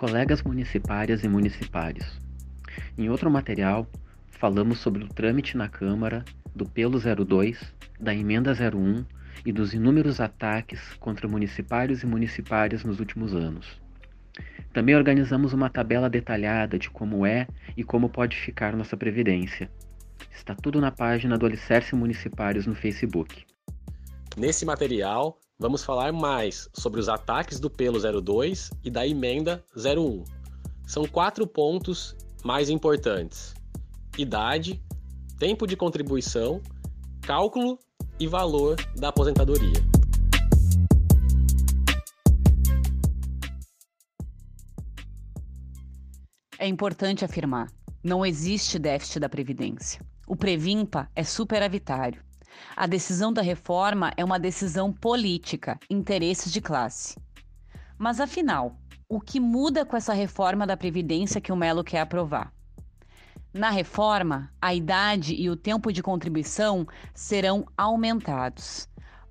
Colegas municipárias e municipários. Em outro material, falamos sobre o trâmite na Câmara do Pelo 02, da Emenda 01 e dos inúmeros ataques contra municipários e municipárias nos últimos anos. Também organizamos uma tabela detalhada de como é e como pode ficar nossa previdência. Está tudo na página do Alicerce Municipários no Facebook. Nesse material, vamos falar mais sobre os ataques do Pelo 02 e da Emenda 01. São quatro pontos mais importantes: idade, tempo de contribuição, cálculo e valor da aposentadoria. É importante afirmar: não existe déficit da Previdência. O Previmpa é superavitário. A decisão da reforma é uma decisão política, interesses de classe. Mas afinal, o que muda com essa reforma da Previdência que o Melo quer aprovar? Na reforma, a idade e o tempo de contribuição serão aumentados.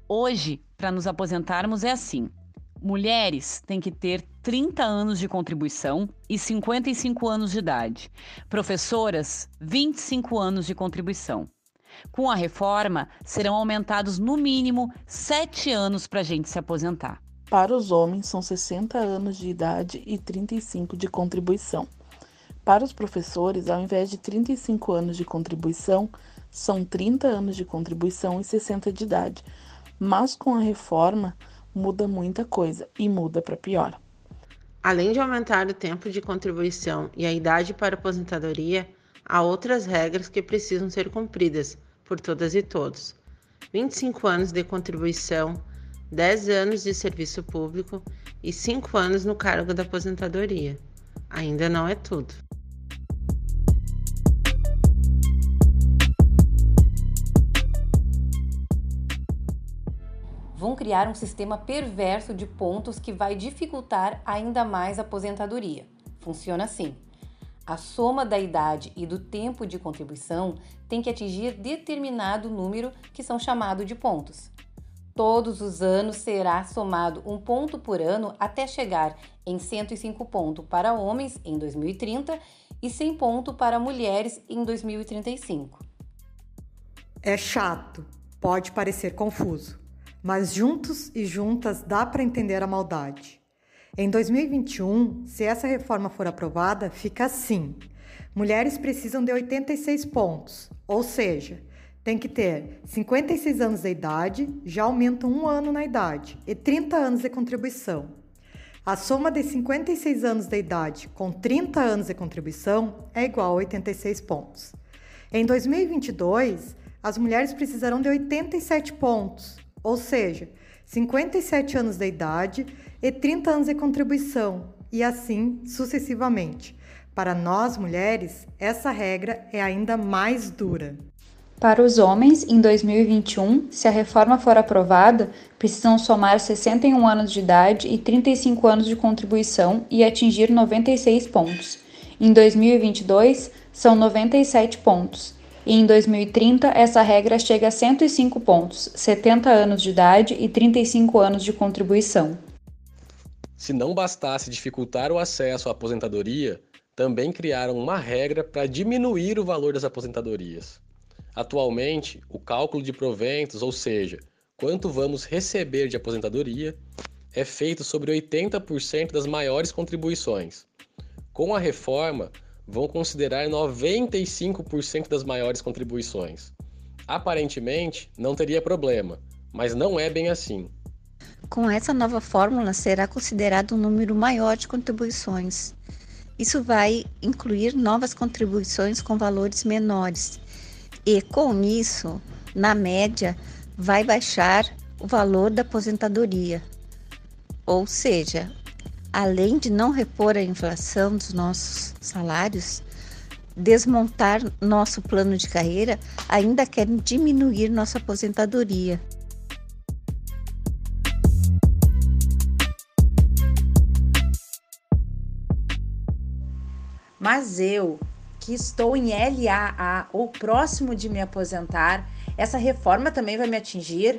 Hoje, para nos aposentarmos, é assim: mulheres têm que ter 30 anos de contribuição e 55 anos de idade. Professoras, 25 anos de contribuição. Com a reforma, serão aumentados no mínimo 7 anos para a gente se aposentar. Para os homens, são 60 anos de idade e 35 de contribuição. Para os professores, ao invés de 35 anos de contribuição, são 30 anos de contribuição e 60 de idade. Mas com a reforma, muda muita coisa e muda para pior. Além de aumentar o tempo de contribuição e a idade para aposentadoria, há outras regras que precisam ser cumpridas por todas e todos. 25 anos de contribuição, 10 anos de serviço público e 5 anos no cargo da aposentadoria. Ainda não é tudo. vão criar um sistema perverso de pontos que vai dificultar ainda mais a aposentadoria. Funciona assim: a soma da idade e do tempo de contribuição tem que atingir determinado número que são chamados de pontos. Todos os anos será somado um ponto por ano até chegar em 105 pontos para homens em 2030 e 100 pontos para mulheres em 2035. É chato, pode parecer confuso mas juntos e juntas dá para entender a maldade. Em 2021, se essa reforma for aprovada, fica assim: mulheres precisam de 86 pontos, ou seja, tem que ter 56 anos de idade, já aumenta um ano na idade, e 30 anos de contribuição. A soma de 56 anos de idade com 30 anos de contribuição é igual a 86 pontos. Em 2022, as mulheres precisarão de 87 pontos, ou seja, 57 anos de idade e 30 anos de contribuição, e assim sucessivamente. Para nós mulheres, essa regra é ainda mais dura. Para os homens, em 2021, se a reforma for aprovada, precisam somar 61 anos de idade e 35 anos de contribuição e atingir 96 pontos. Em 2022, são 97 pontos e em 2030 essa regra chega a 105 pontos, 70 anos de idade e 35 anos de contribuição. Se não bastasse dificultar o acesso à aposentadoria, também criaram uma regra para diminuir o valor das aposentadorias. Atualmente, o cálculo de proventos, ou seja, quanto vamos receber de aposentadoria, é feito sobre 80% das maiores contribuições. Com a reforma, vão considerar 95% das maiores contribuições. Aparentemente, não teria problema, mas não é bem assim. Com essa nova fórmula, será considerado um número maior de contribuições. Isso vai incluir novas contribuições com valores menores. E com isso, na média, vai baixar o valor da aposentadoria. Ou seja, além de não repor a inflação dos nossos salários, desmontar nosso plano de carreira, ainda querem diminuir nossa aposentadoria. Mas eu, que estou em LAA ou próximo de me aposentar, essa reforma também vai me atingir?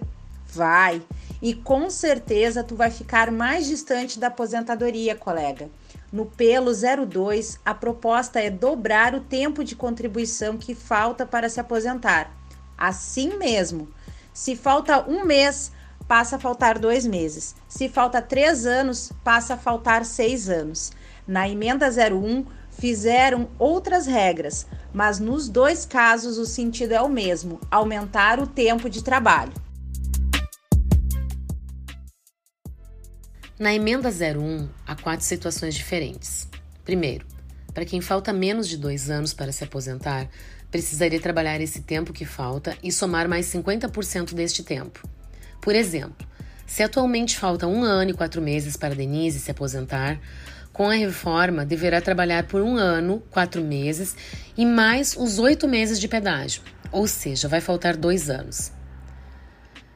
Vai. E com certeza tu vai ficar mais distante da aposentadoria, colega. No pelo 02, a proposta é dobrar o tempo de contribuição que falta para se aposentar. Assim mesmo, se falta um mês, passa a faltar dois meses. Se falta três anos, passa a faltar seis anos. Na emenda 01, fizeram outras regras, mas nos dois casos o sentido é o mesmo: aumentar o tempo de trabalho. Na emenda 01, há quatro situações diferentes. Primeiro, para quem falta menos de dois anos para se aposentar, precisaria trabalhar esse tempo que falta e somar mais 50% deste tempo. Por exemplo, se atualmente falta um ano e quatro meses para Denise se aposentar, com a reforma deverá trabalhar por um ano, quatro meses e mais os oito meses de pedágio, ou seja, vai faltar dois anos.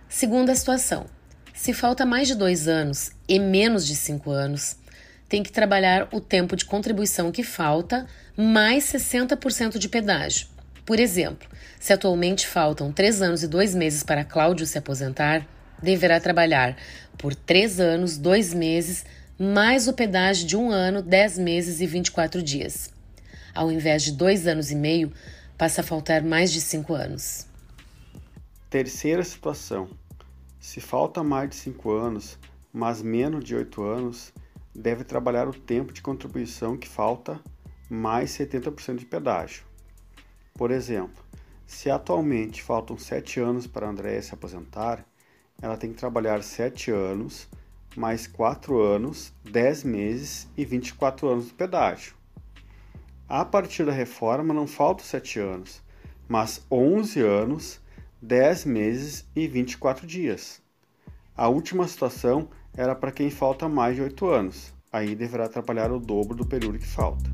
Segunda situação: se falta mais de dois anos e menos de cinco anos, tem que trabalhar o tempo de contribuição que falta mais 60% de pedágio. Por exemplo, se atualmente faltam três anos e dois meses para Cláudio se aposentar, deverá trabalhar por três anos, dois meses, mais o pedágio de um ano, dez meses e 24 dias. Ao invés de dois anos e meio, passa a faltar mais de cinco anos. Terceira situação se falta mais de 5 anos, mas menos de 8 anos, deve trabalhar o tempo de contribuição que falta mais 70% de pedágio. Por exemplo, se atualmente faltam 7 anos para a Andréia se aposentar, ela tem que trabalhar 7 anos, mais 4 anos, 10 meses e 24 anos do pedágio. A partir da reforma não faltam 7 anos, mas 11 anos 10 meses e 24 dias. A última situação era para quem falta mais de 8 anos, aí deverá trabalhar o dobro do período que falta.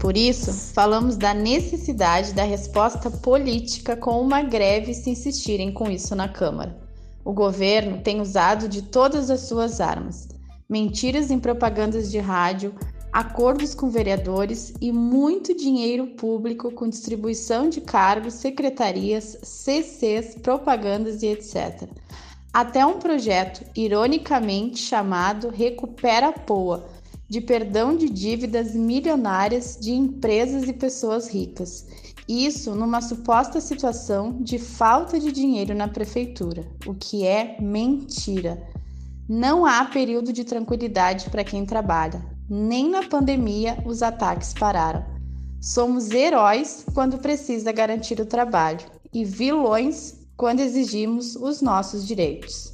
Por isso, falamos da necessidade da resposta política com uma greve se insistirem com isso na Câmara. O governo tem usado de todas as suas armas: mentiras em propagandas de rádio, acordos com vereadores e muito dinheiro público com distribuição de cargos, secretarias, CCs, propagandas e etc. Até um projeto, ironicamente chamado Recupera Poa, de perdão de dívidas milionárias de empresas e pessoas ricas. Isso numa suposta situação de falta de dinheiro na prefeitura, o que é mentira. Não há período de tranquilidade para quem trabalha. Nem na pandemia os ataques pararam. Somos heróis quando precisa garantir o trabalho e vilões quando exigimos os nossos direitos.